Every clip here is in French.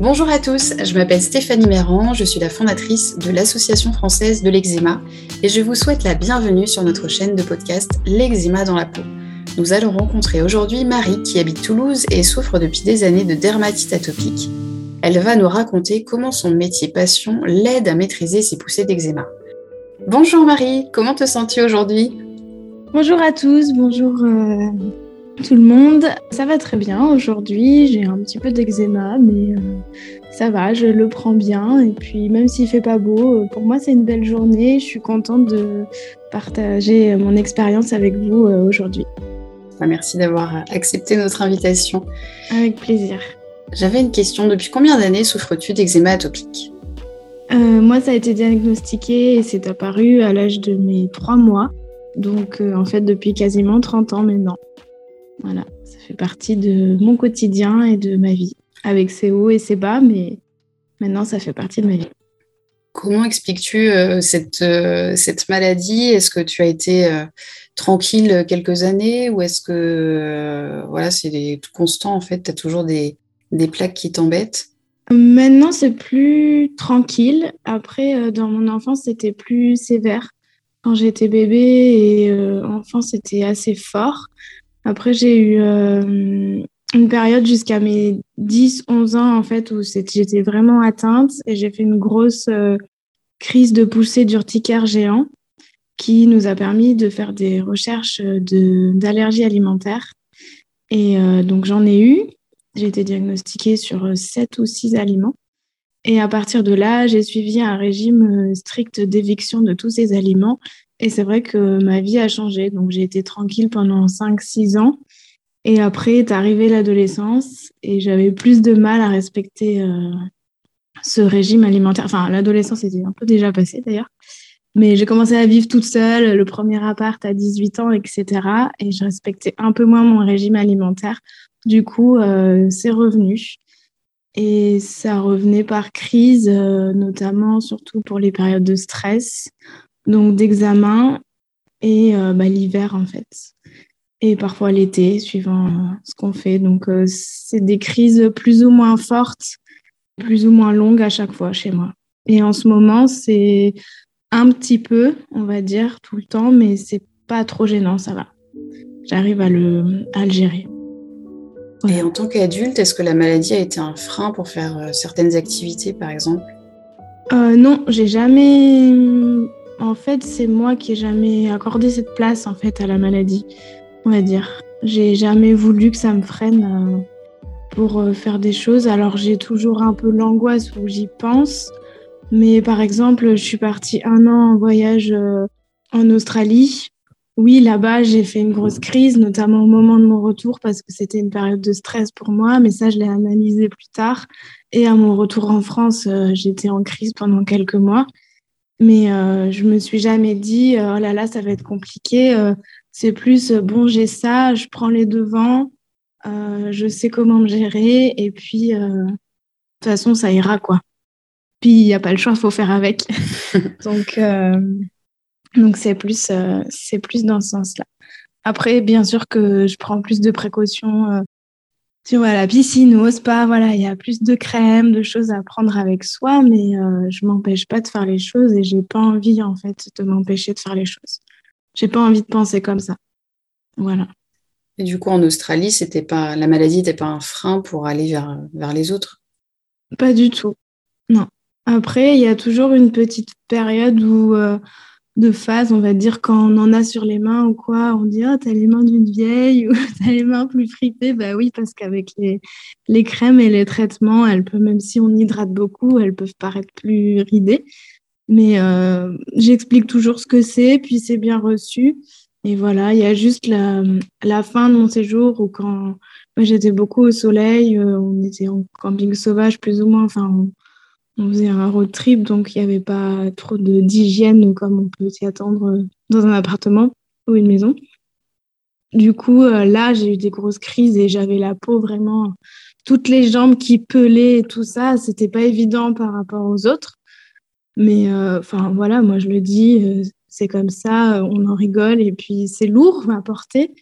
Bonjour à tous, je m'appelle Stéphanie Méran, je suis la fondatrice de l'Association française de l'eczéma et je vous souhaite la bienvenue sur notre chaîne de podcast L'eczéma dans la peau. Nous allons rencontrer aujourd'hui Marie qui habite Toulouse et souffre depuis des années de dermatite atopique. Elle va nous raconter comment son métier passion l'aide à maîtriser ses poussées d'eczéma. Bonjour Marie, comment te sens-tu aujourd'hui? Bonjour à tous, bonjour euh, tout le monde. Ça va très bien aujourd'hui. J'ai un petit peu d'eczéma, mais euh, ça va, je le prends bien. Et puis, même s'il fait pas beau, euh, pour moi, c'est une belle journée. Je suis contente de partager mon expérience avec vous euh, aujourd'hui. Bah, merci d'avoir accepté notre invitation. Avec plaisir. J'avais une question. Depuis combien d'années souffres-tu d'eczéma atopique? Moi, ça a été diagnostiqué et c'est apparu à l'âge de mes trois mois. Donc, en fait, depuis quasiment 30 ans maintenant. Voilà, ça fait partie de mon quotidien et de ma vie, avec ses hauts et ses bas, mais maintenant ça fait partie de ma vie. Comment expliques-tu euh, cette, euh, cette maladie? Est-ce que tu as été euh, tranquille quelques années? Ou est-ce que voilà, c'est constant en fait? Tu as toujours des, des plaques qui t'embêtent? Maintenant, c'est plus tranquille. Après, dans mon enfance, c'était plus sévère. Quand j'étais bébé et enfant, c'était assez fort. Après, j'ai eu euh, une période jusqu'à mes 10-11 ans, en fait, où j'étais vraiment atteinte et j'ai fait une grosse euh, crise de poussée d'urticaire géant qui nous a permis de faire des recherches d'allergies alimentaires. Et euh, donc, j'en ai eu. J'ai été diagnostiquée sur 7 ou 6 aliments. Et à partir de là, j'ai suivi un régime strict d'éviction de tous ces aliments et c'est vrai que ma vie a changé. Donc, j'ai été tranquille pendant 5-6 ans. Et après est arrivée l'adolescence et j'avais plus de mal à respecter euh, ce régime alimentaire. Enfin, l'adolescence était un peu déjà passée d'ailleurs. Mais j'ai commencé à vivre toute seule, le premier appart à 18 ans, etc. Et je respectais un peu moins mon régime alimentaire. Du coup, euh, c'est revenu. Et ça revenait par crise, euh, notamment surtout pour les périodes de stress donc d'examen et euh, bah, l'hiver en fait. Et parfois l'été, suivant euh, ce qu'on fait. Donc euh, c'est des crises plus ou moins fortes, plus ou moins longues à chaque fois chez moi. Et en ce moment, c'est un petit peu, on va dire, tout le temps, mais c'est pas trop gênant, ça va. J'arrive à le, à le gérer. Et en tant qu'adulte, est-ce que la maladie a été un frein pour faire certaines activités, par exemple? Euh, Non, j'ai jamais en fait, c'est moi qui ai jamais accordé cette place en fait à la maladie, on va dire. J'ai jamais voulu que ça me freine euh, pour euh, faire des choses. Alors j'ai toujours un peu l'angoisse où j'y pense. Mais par exemple, je suis partie un an en voyage euh, en Australie. Oui, là-bas, j'ai fait une grosse crise, notamment au moment de mon retour, parce que c'était une période de stress pour moi, mais ça, je l'ai analysé plus tard. Et à mon retour en France, j'étais en crise pendant quelques mois. Mais euh, je me suis jamais dit, euh, oh là là, ça va être compliqué. Euh, c'est plus, bon, j'ai ça, je prends les devants, je sais comment me gérer, et puis, de toute façon, ça ira, quoi. Puis, il n'y a pas le choix, il faut faire avec. donc, donc c'est plus, c'est plus dans ce sens-là. Après, bien sûr que je prends plus de précautions tu vois, la piscine ou au spa, voilà, il y a plus de crème, de choses à prendre avec soi, mais euh, je m'empêche pas de faire les choses et j'ai pas envie, en fait, de m'empêcher de faire les choses. J'ai pas envie de penser comme ça. Voilà. Et du coup, en Australie, c'était pas, la maladie n'était pas un frein pour aller vers, vers les autres? Pas du tout. Non. Après, il y a toujours une petite période où euh, de phase, on va dire, quand on en a sur les mains ou quoi, on dit, oh, t'as les mains d'une vieille ou t'as les mains plus fripées. Bah oui, parce qu'avec les, les crèmes et les traitements, elles peuvent, même si on hydrate beaucoup, elles peuvent paraître plus ridées. Mais euh, j'explique toujours ce que c'est, puis c'est bien reçu. Et voilà, il y a juste la, la fin de mon séjour où quand j'étais beaucoup au soleil, euh, on était en camping sauvage plus ou moins, enfin, on faisait un road trip, donc il n'y avait pas trop d'hygiène comme on peut s'y attendre euh, dans un appartement ou une maison. Du coup, euh, là, j'ai eu des grosses crises et j'avais la peau vraiment, toutes les jambes qui pelaient et tout ça. C'était pas évident par rapport aux autres. Mais euh, enfin, voilà, moi je le dis, c'est comme ça, on en rigole et puis c'est lourd à porter.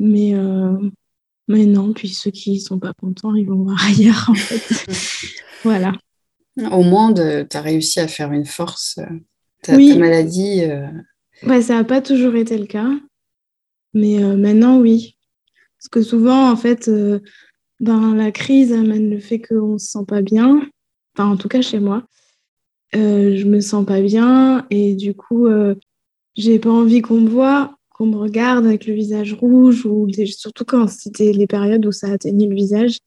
Mais Mais non, puis ceux qui sont pas contents, ils vont voir ailleurs, en fait. voilà. Au moins, tu as réussi à faire une force. Euh, ta, oui. maladie. Euh... ça n'a pas toujours été le cas. Mais euh, maintenant, oui. Parce que souvent, en fait, euh, ben, la crise amène le fait qu'on ne se sent pas bien. Enfin, en tout cas, chez moi. je me sens pas bien et du coup, j'ai pas envie qu'on me voie qu'on me regarde avec le visage rouge, ou surtout quand c'était les périodes où ça atteignait le visage.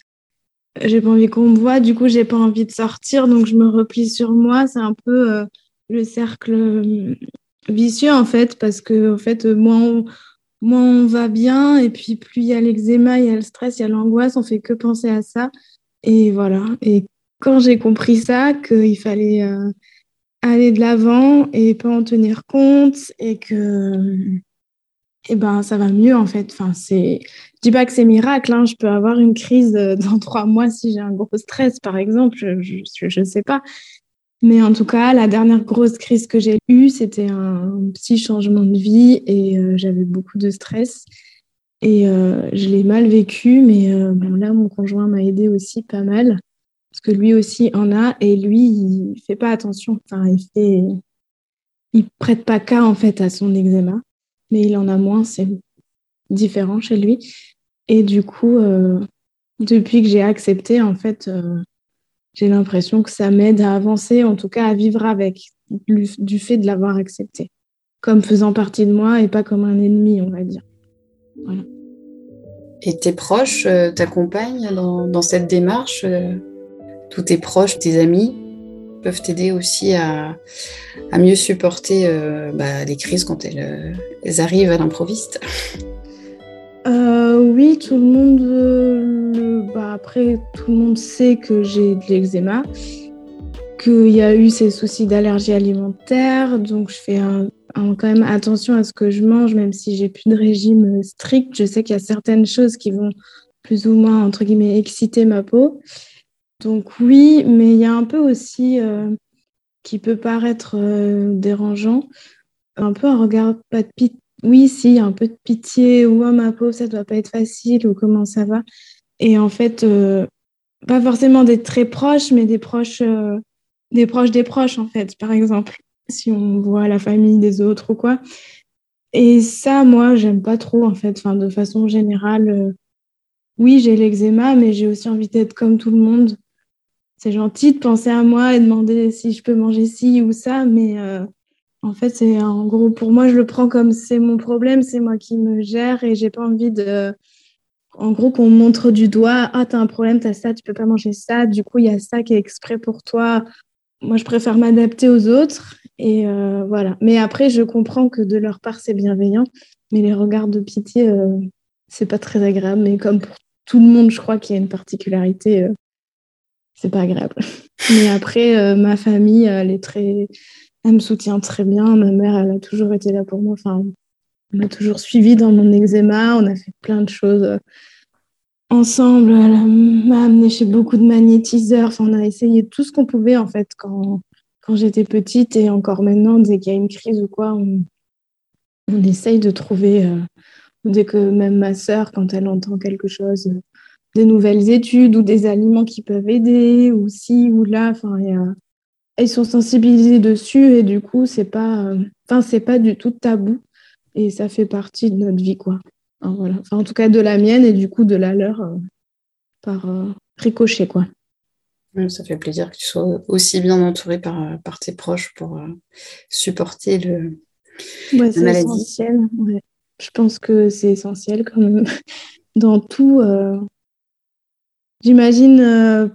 J'ai pas envie qu'on me voit, du coup, j'ai pas envie de sortir, donc je me replie sur moi. C'est un peu euh, le cercle euh, vicieux, en fait, parce que, en fait, moins on, on va bien, et puis plus il y a l'eczéma, il y a le stress, il y a l'angoisse, on fait que penser à ça. Et voilà. Et quand j'ai compris ça, qu'il fallait euh, aller de l'avant et pas en tenir compte, et que eh ben, ça va mieux en fait. Enfin, c'est... Je dis pas que c'est miracle, hein. je peux avoir une crise euh, dans trois mois si j'ai un gros stress, par exemple, je ne sais pas. Mais en tout cas, la dernière grosse crise que j'ai eue, c'était un petit changement de vie et euh, j'avais beaucoup de stress. Et euh, je l'ai mal vécu, mais bon, là, mon conjoint m'a aidé aussi pas mal, parce que lui aussi en a, et lui, il fait pas attention. Enfin, il fait... Il prête pas cas en fait à son eczéma mais il en a moins, c'est différent chez lui. Et du coup, euh, depuis que j'ai accepté, en fait, euh, j'ai l'impression que ça m'aide à avancer, en tout cas à vivre avec, du fait de l'avoir accepté, comme faisant partie de moi et pas comme un ennemi, on va dire. Voilà. Et tes proches euh, t'accompagnent dans, cette démarche Tous tes proches, tes amis peuvent t'aider aussi à, mieux supporter bah, les crises quand elles, arrivent à l'improviste euh, Oui, tout le monde. Euh, bah, après, tout le monde sait que j'ai de l'eczéma, qu'il y a eu ces soucis d'allergie alimentaire, donc je fais quand même attention à ce que je mange, même si j'ai plus de régime strict. Je sais qu'il y a certaines choses qui vont plus ou moins, entre guillemets, exciter ma peau. Donc oui, mais il y a un peu aussi euh, qui peut paraître dérangeant, un peu un regard pas. Oui, si, un peu de pitié, ou oh, ma pauvre, ça doit pas être facile, ou comment ça va. Et en fait, euh, pas forcément des très proches, mais des proches, des proches des proches, en fait, par exemple, si on voit la famille des autres ou quoi. Et ça, moi, j'aime pas trop, en fait, enfin, de façon générale. oui, j'ai l'eczéma, mais j'ai aussi envie d'être comme tout le monde c'est gentil de penser à moi et demander si je peux manger ci ou ça, mais euh, en fait, c'est en gros, pour moi, je le prends comme c'est mon problème, c'est moi qui me gère et j'ai pas envie de. En gros, qu'on montre du doigt, ah, t'as un problème, t'as ça, tu peux pas manger ça, du coup, il y a ça qui est exprès pour toi. Moi, je préfère m'adapter aux autres et euh, voilà. Mais après, je comprends que de leur part, c'est bienveillant, mais les regards de pitié, euh, c'est pas très agréable. Mais comme pour tout le monde, je crois qu'il y a une particularité c'est pas agréable. Mais après, euh, ma famille, elle est très, elle me soutient très bien. Ma mère, elle a toujours été là pour moi. Enfin, elle m'a toujours suivi dans mon eczéma. On a fait plein de choses euh, ensemble. Elle m'a amené chez beaucoup de magnétiseurs. On a essayé tout ce qu'on pouvait en fait quand, quand j'étais petite et encore maintenant, dès qu'il y a une crise ou quoi, on, on essaye de trouver. Euh, dès que même ma sœur, quand elle entend quelque chose, des nouvelles études ou des aliments qui peuvent aider ou ci ou là. Enfin, ils sont sensibilisés dessus et du coup, c'est pas, enfin, c'est pas du tout tabou et ça fait partie de notre vie, quoi. voilà. Enfin, en tout cas, de la mienne et du coup de la leur euh, par euh, ricochet, quoi. Ça fait plaisir que tu sois aussi bien entouré par, par tes proches pour euh, supporter le, ouais, la maladie. Essentiel. Je pense que c'est essentiel comme dans tout. J'imagine euh,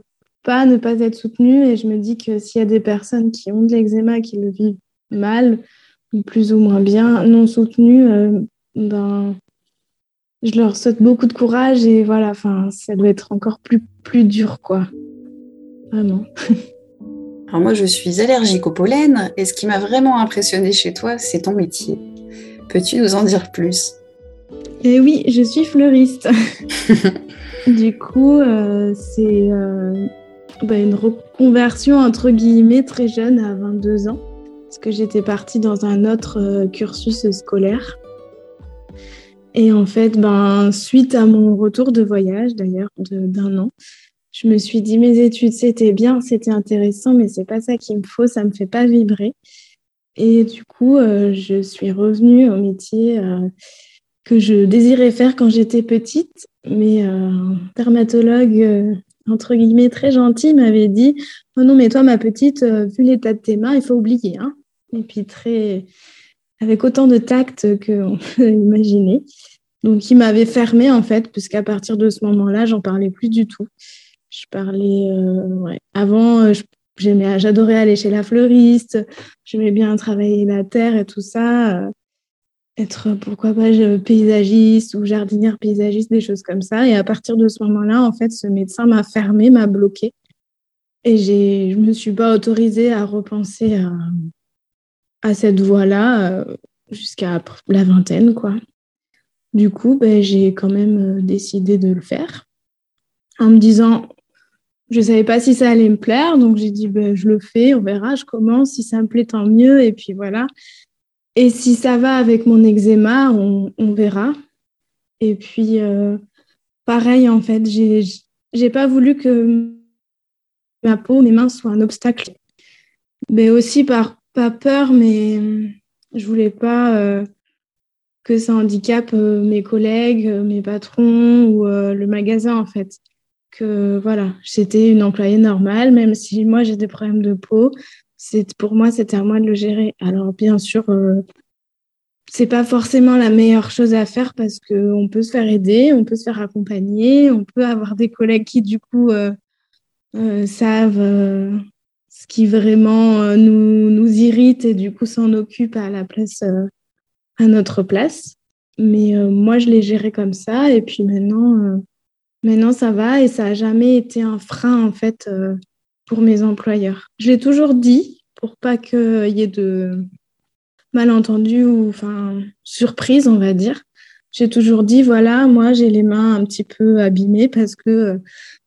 pas ne pas être soutenue et je me dis que s'il y a des personnes qui ont de l'eczéma, qui le vivent mal ou plus ou moins bien, non soutenues, euh, ben, je leur souhaite beaucoup de courage et voilà, enfin, ça doit être encore plus, plus dur, quoi. Vraiment. Alors moi, je suis allergique au pollen et ce qui m'a vraiment impressionné chez toi, c'est ton métier. Peux-tu nous en dire plus? Eh oui, je suis fleuriste. Du coup, euh, c'est euh, bah, une reconversion entre guillemets très jeune, à 22 ans, parce que j'étais partie dans un autre euh, cursus scolaire. Et en fait, ben, suite à mon retour de voyage, d'ailleurs, d'un an, je me suis dit, mes études, c'était bien, c'était intéressant, mais c'est pas ça qu'il me faut, ça me fait pas vibrer. Et du coup, euh, je suis revenue au métier euh, que je désirais faire quand j'étais petite, mais euh, dermatologue, entre guillemets, très gentil m'avait dit, oh non, mais toi, ma petite, vu l'état de tes mains, il faut oublier. Hein. Et puis, très, avec autant de tact qu'on peut imaginer. Donc, il m'avait fermé, en fait, puisqu'à partir de ce moment-là, j'en parlais plus du tout. Je parlais, ouais. avant, J'aimais, j'adorais aller chez la fleuriste, j'aimais bien travailler la terre et tout ça, euh, être pourquoi pas paysagiste ou jardinière paysagiste, des choses comme ça. Et à partir de ce moment-là, en fait, ce médecin m'a fermé, m'a bloqué. Et je me suis pas autorisée à repenser à, à cette voie-là euh, jusqu'à la vingtaine, quoi. Du coup, ben, j'ai quand même euh, décidé de le faire en me disant je ne savais pas si ça allait me plaire, donc j'ai dit ben, je le fais, on verra, je commence. Si ça me plaît, tant mieux. Et puis voilà. Et si ça va avec mon eczéma, on, verra. Et puis, euh, pareil, en fait, j'ai pas voulu que ma peau, mes mains soient un obstacle. Mais aussi par pas peur, mais je voulais pas euh, que ça handicape euh, mes collègues, mes patrons ou le magasin, en fait que voilà, c'était une employée normale, même si moi j'ai des problèmes de peau. C'est pour moi c'était à moi de le gérer. Alors bien sûr, euh, c'est pas forcément la meilleure chose à faire parce que on peut se faire aider, on peut se faire accompagner, on peut avoir des collègues qui du coup euh, euh, savent ce qui vraiment nous, nous irrite et du coup s'en occupent à la place à notre place. Mais moi je l'ai géré comme ça et puis maintenant Maintenant, ça va et ça n'a jamais été un frein, en fait, euh, pour mes employeurs. Je l'ai toujours dit pour pas qu'il y ait de malentendus ou enfin, surprise, on va dire. J'ai toujours dit, voilà, moi, j'ai les mains un petit peu abîmées parce que euh,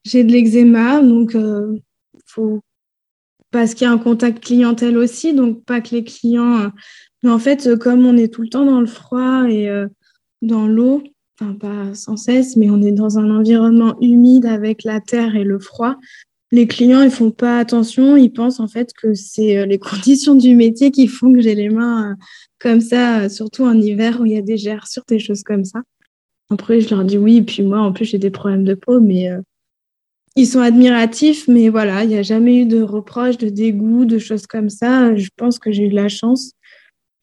j'ai de l'eczéma, donc euh, faut parce qu'il y a un contact clientèle aussi, donc pas que les clients. Mais en fait, comme on est tout le temps dans le froid et dans l'eau, enfin pas sans cesse, mais on est dans un environnement humide avec la terre et le froid. Les clients, ils font pas attention, ils pensent en fait que c'est euh, les conditions du métier qui font que j'ai les mains euh, comme ça, euh, surtout en hiver où il y a des gerçures, des choses comme ça. Après, je leur dis oui, puis moi, en plus, j'ai des problèmes de peau, mais ils sont admiratifs, mais voilà, il n'y a jamais eu de reproches, de dégoût, de choses comme ça. Je pense que j'ai eu de la chance.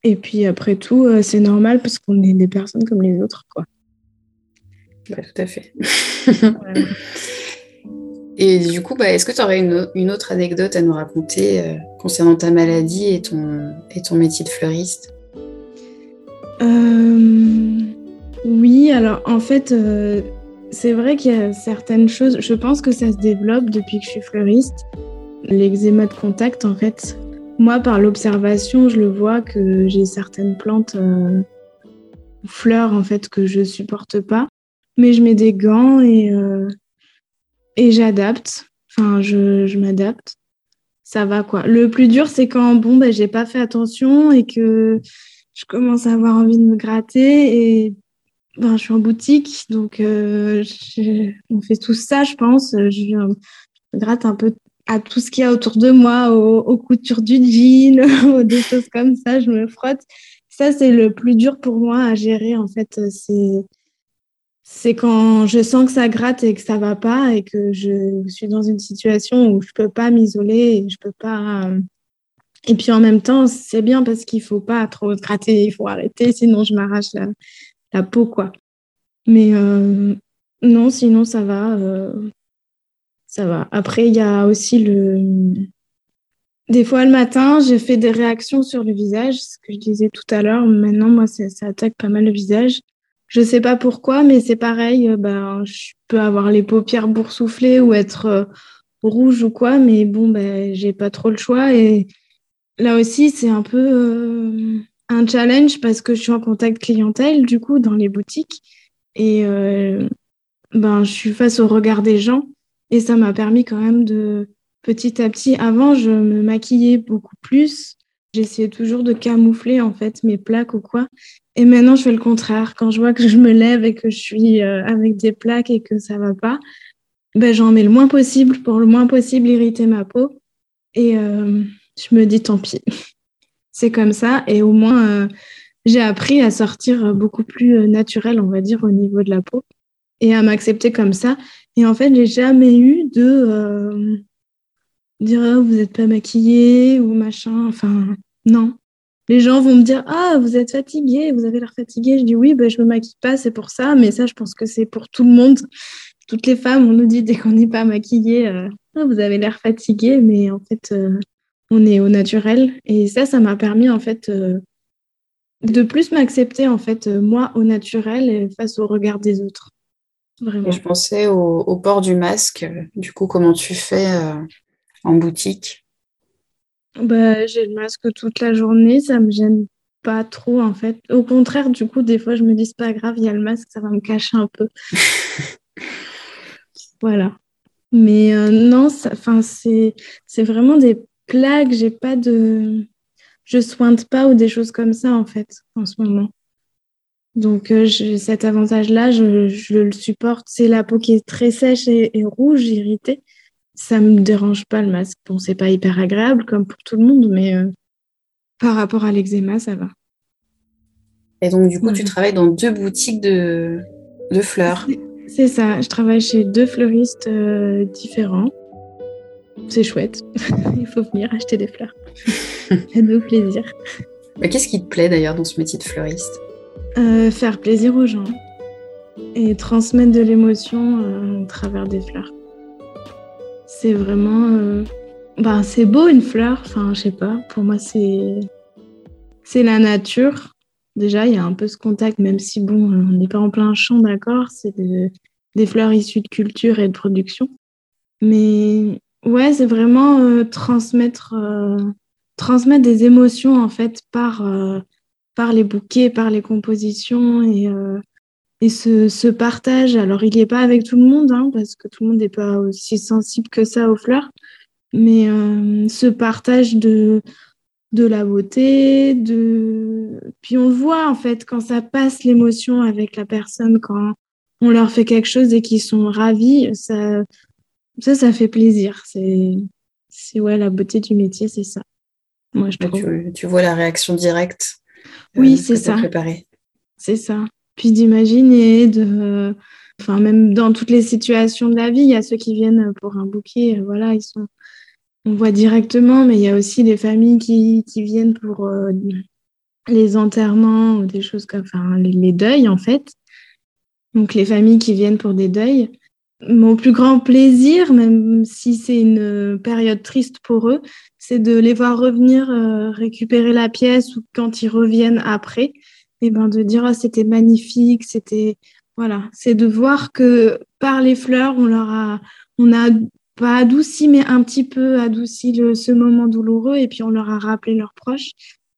Et puis après tout, c'est normal parce qu'on est des personnes comme les autres, quoi tout à fait. et du coup, bah, est-ce que tu aurais une, autre anecdote à nous raconter euh, concernant ta maladie et ton, métier de fleuriste? Euh, Oui, alors en fait, euh, c'est vrai qu'il y a certaines choses, je pense que ça se développe depuis que je suis fleuriste. L'eczéma de contact, en fait, moi, par l'observation, je le vois que j'ai certaines plantes fleurs en fait que je supporte pas mais je mets des gants et, et j'adapte. Enfin, je, je m'adapte. Ça va quoi. Le plus dur, c'est quand bon, ben, j'ai pas fait attention et que je commence à avoir envie de me gratter et ben, je suis en boutique, donc euh, on fait tout ça, je pense. Je, je, me gratte un peu à tout ce qu'il y a autour de moi, aux, aux coutures du jean, des choses comme ça, je me frotte. Ça, c'est le plus dur pour moi à gérer, en fait. C'est c'est quand je sens que ça gratte et que ça va pas et que je suis dans une situation où je peux pas m'isoler et je peux pas. Euh, et puis en même temps, c'est bien parce qu'il faut pas trop gratter, il faut arrêter, sinon je m'arrache la, peau, quoi. Mais euh, non, sinon ça va. Euh, ça va. Après, il y a aussi le. Des fois, le matin, j'ai fait des réactions sur le visage, ce que je disais tout à l'heure. Maintenant, moi, ça attaque pas mal le visage. Je sais pas pourquoi, mais c'est pareil. Euh, ben, je peux avoir les paupières boursouflées ou être euh, rouge ou quoi, mais bon, ben, j'ai pas trop le choix. Et là aussi, c'est un peu euh, un challenge parce que je suis en contact clientèle, du coup, dans les boutiques. Et ben, je suis face au regard des gens. Et ça m'a permis quand même de, petit à petit, avant, je me maquillais beaucoup plus. J'essayais toujours de camoufler en fait mes plaques ou quoi. Et maintenant, je fais le contraire. Quand je vois que je me lève et que je suis euh, avec des plaques et que ça va pas, ben, j'en mets le moins possible pour le moins possible irriter ma peau. Et euh, je me dis tant pis. C'est comme ça. Et au moins, euh, j'ai appris à sortir beaucoup plus naturel, on va dire, au niveau de la peau et à m'accepter comme ça. Et en fait, j'ai jamais eu de dire oh, vous n'êtes pas maquillée ou machin. Enfin, non. Les gens vont me dire ah vous êtes fatiguée, vous avez l'air fatiguée. Je dis oui, ben, je me maquille pas, c'est pour ça. Mais ça, je pense que c'est pour tout le monde. Toutes les femmes, on nous dit dès qu'on n'est pas maquillée, euh, ah, vous avez l'air fatiguée, mais en fait, euh, on est au naturel. Et ça, ça m'a permis en fait euh, de plus m'accepter en fait moi au naturel face au regard des autres. Vraiment. je pensais au, port du masque. Du coup, comment tu fais en boutique? Bah, J'ai le masque toute la journée, ça me gêne pas trop en fait. Au contraire, du coup, des fois, je me dis c'est pas grave, il y a le masque, ça va me cacher un peu. voilà. Mais euh, non, c'est vraiment des plaques, j'ai pas de. Je sointe pas ou des choses comme ça en fait en ce moment. Donc euh, cet avantage-là, je, je, le supporte. C'est la peau qui est très sèche et, et rouge, irritée ça me dérange pas le masque. Bon, c'est pas hyper agréable comme pour tout le monde, mais euh, par rapport à l'eczéma, ça va. Et donc, du coup, tu travailles dans deux boutiques de, de fleurs. C'est ça, je travaille chez deux fleuristes euh, différents. C'est chouette. Il faut venir acheter des fleurs. de plaisir. Qu'est-ce qui te plaît d'ailleurs dans ce métier de fleuriste? Euh, Faire plaisir aux gens et transmettre de l'émotion à travers des fleurs c'est vraiment. Euh, bah, c'est beau une fleur, enfin, je sais pas. Pour moi, c'est. C'est la nature. Déjà, il y a un peu ce contact, même si, bon, on n'est pas en plein champ, d'accord C'est des fleurs issues de culture et de production. Mais ouais, c'est vraiment euh, transmettre, euh, transmettre des émotions, en fait, par, par les bouquets, par les compositions et et ce, partage, alors il n'y est pas avec tout le monde, hein, parce que tout le monde n'est pas aussi sensible que ça aux fleurs, mais euh, ce partage de, de la beauté, de... puis on le voit en fait quand ça passe l'émotion avec la personne, quand on leur fait quelque chose et qu'ils sont ravis, ça, ça, ça fait plaisir. C'est, c'est ouais, la beauté du métier, c'est ça. Moi, je trouve. Tu, tu, vois la réaction directe. Oui, euh, c'est ça. C'est ça puis d'imaginer, de, enfin même dans toutes les situations de la vie, il y a ceux qui viennent pour un bouquet, voilà, ils sont, on voit directement, mais il y a aussi des familles qui, qui viennent pour euh, les enterrements ou des choses comme, enfin les, deuils en fait. Donc les familles qui viennent pour des deuils. Mon plus grand plaisir, même si c'est une période triste pour eux, c'est de les voir revenir euh, récupérer la pièce ou quand ils reviennent après et ben de dire oh, c'était magnifique, c'était voilà, c'est de voir que par les fleurs, on leur a on a pas adouci mais un petit peu adouci le, ce moment douloureux et puis on leur a rappelé leurs proches.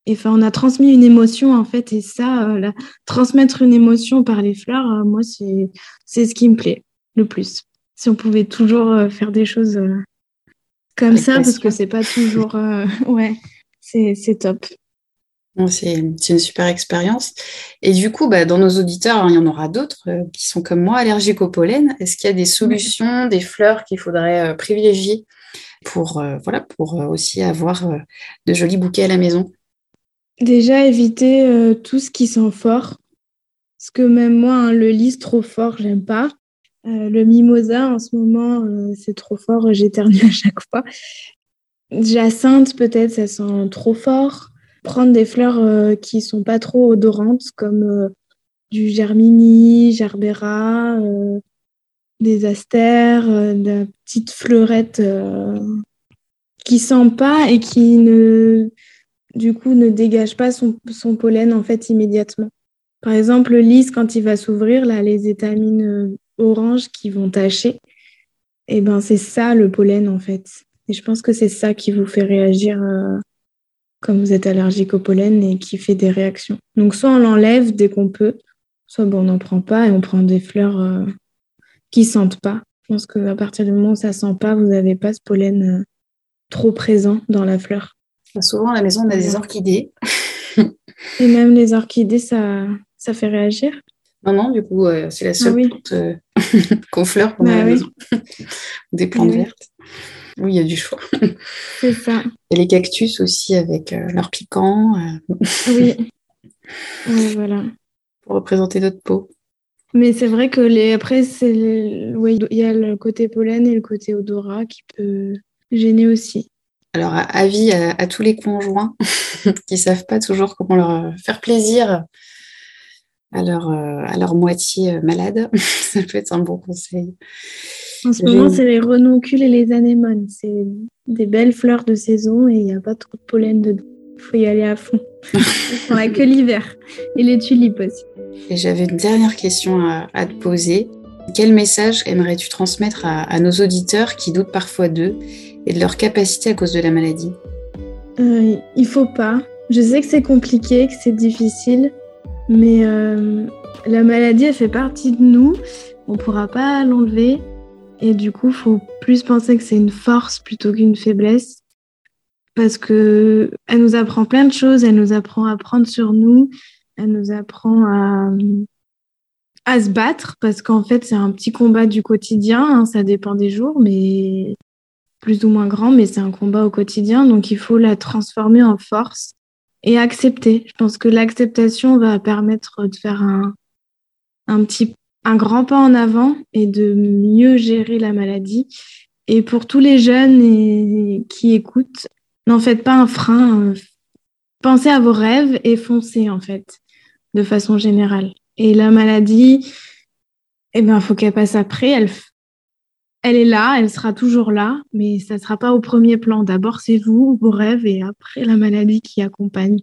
Et enfin, on a transmis une émotion en fait et ça euh, transmettre une émotion par les fleurs, euh, moi c'est c'est ce qui me plaît le plus. Si on pouvait toujours euh, faire des choses comme ça parce que c'est pas toujours ouais, c'est c'est top. C'est une super expérience. Et du coup, bah, dans nos auditeurs, hein, il y en aura d'autres euh, qui sont comme moi allergiques au pollen. Est-ce qu'il y a des solutions, des fleurs qu'il faudrait euh, privilégier pour, euh, voilà, pour aussi avoir de jolis bouquets à la maison? Déjà, éviter tout ce qui sent fort. Parce que même moi, hein, le lys trop fort, j'aime pas. le mimosa, en ce moment, c'est trop fort, j'éternue à chaque fois. Jacinthe, peut-être, ça sent trop fort prendre des fleurs euh, qui sont pas trop odorantes, comme euh, du germini, gerbera, euh, des astères, de petites fleurettes qui sentent pas et qui ne, du coup, ne dégagent pas son, pollen en fait immédiatement. Par exemple, le lys, quand il va s'ouvrir, là, les étamines oranges qui vont tacher, eh ben c'est ça le pollen en fait. Et je pense que c'est ça qui vous fait réagir comme vous êtes allergique au pollen et qui fait des réactions. Donc soit on l'enlève dès qu'on peut, soit bon, on n'en prend pas et on prend des fleurs euh, qui sentent pas. Je pense qu'à partir du moment où ça sent pas, vous n'avez pas ce pollen euh, trop présent dans la fleur. Souvent à la maison, on a des orchidées. Et même les orchidées, ça, ça fait réagir Non, non, du coup, euh, c'est la seule Ah oui. plante euh, qu'on fleure qu'on a à Bah la oui. maison. des plantes Oui. vertes. Oui, il y a du choix. C'est ça. Et les cactus aussi avec euh, leur piquant euh, Oui. Ouais, voilà. pour représenter notre peau. Mais c'est vrai que les après c'est le- ouais, il y a le côté pollen et le côté odorat qui peut gêner aussi. Alors, avis à, à tous les conjoints qui savent pas toujours comment leur faire plaisir à leur, euh, à leur moitié euh, malade, ça peut être un bon conseil. En ce moment, c'est les renoncules et les anémones. C'est des belles fleurs de saison et il n'y a pas trop de pollen dedans. Il faut y aller à fond. On a que l'hiver. Et les tulipes aussi. Et j'avais une dernière question à, à te poser. Quel message aimerais-tu transmettre à, à nos auditeurs qui doutent parfois d'eux et de leur capacité à cause de la maladie? Euh, il faut pas. Je sais que c'est compliqué, que c'est difficile, mais euh, la maladie, elle fait partie de nous. On pourra pas l'enlever. Et du coup, faut plus penser que c'est une force plutôt qu'une faiblesse. Parce que elle nous apprend plein de choses. Elle nous apprend à prendre sur nous. Elle nous apprend à, à se battre. Parce qu'en fait, c'est un petit combat du quotidien. hein, ça dépend des jours, mais plus ou moins grand, mais c'est un combat au quotidien, donc il faut la transformer en force et accepter. Je pense que l'acceptation va permettre de faire un, petit, un grand pas en avant et de mieux gérer la maladie. Et pour tous les jeunes qui écoutent, n'en faites pas un frein. euh, Pensez à vos rêves et foncez en fait, de façon générale. Et la maladie, eh ben, faut qu'elle passe après. Elle, elle est là, elle sera toujours là, mais ça ne sera pas au premier plan. D'abord, c'est vous, vos rêves, et après, la maladie qui accompagne.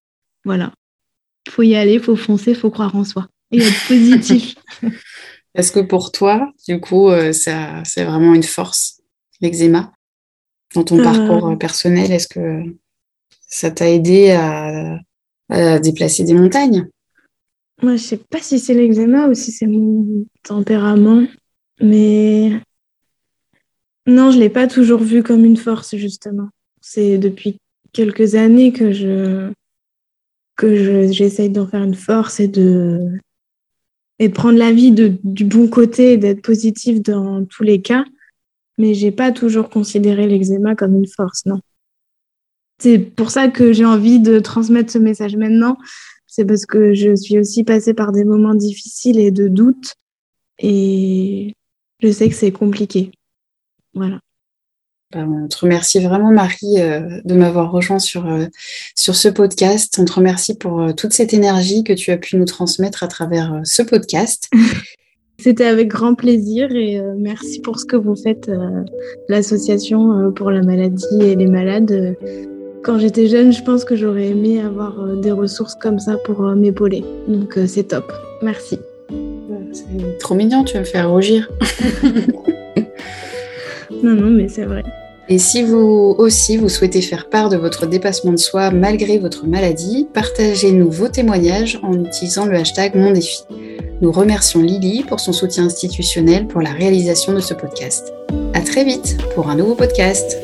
Voilà. Il faut y aller, il faut foncer, il faut croire en soi. Et être positif. Est-ce que pour toi, du coup, euh, ça, c'est vraiment une force, l'eczéma Dans ton Euh. parcours euh, personnel, est-ce que ça t'a aidé à, à déplacer des montagnes? Moi, je sais pas si c'est l'eczéma ou si c'est mon tempérament, mais non, je l'ai pas toujours vu comme une force, justement. C'est depuis quelques années que je que je- j'essaye d'en faire une force et de et prendre la vie de, du bon côté et d'être positive dans tous les cas. Mais j'ai pas toujours considéré l'eczéma comme une force, non. C'est pour ça que j'ai envie de transmettre ce message maintenant. C'est parce que je suis aussi passée par des moments difficiles et de doute. Et je sais que c'est compliqué. Voilà. Ben, on te remercie vraiment, Marie, euh, de m'avoir rejoint sur, euh, sur ce podcast. On te remercie pour euh, toute cette énergie que tu as pu nous transmettre à travers ce podcast. C'était avec grand plaisir et merci pour ce que vous faites, l'association pour la maladie et les malades. Quand j'étais jeune, je pense que j'aurais aimé avoir des ressources comme ça pour m'épauler. Donc c'est top. Merci. C'est trop mignon, tu vas me faire rougir. Non, non, mais c'est vrai. Et si vous aussi, vous souhaitez faire part de votre dépassement de soi malgré votre maladie, partagez-nous vos témoignages en utilisant le hashtag Mon Défi. Nous remercions Lily pour son soutien institutionnel pour la réalisation de ce podcast. À très vite pour un nouveau podcast.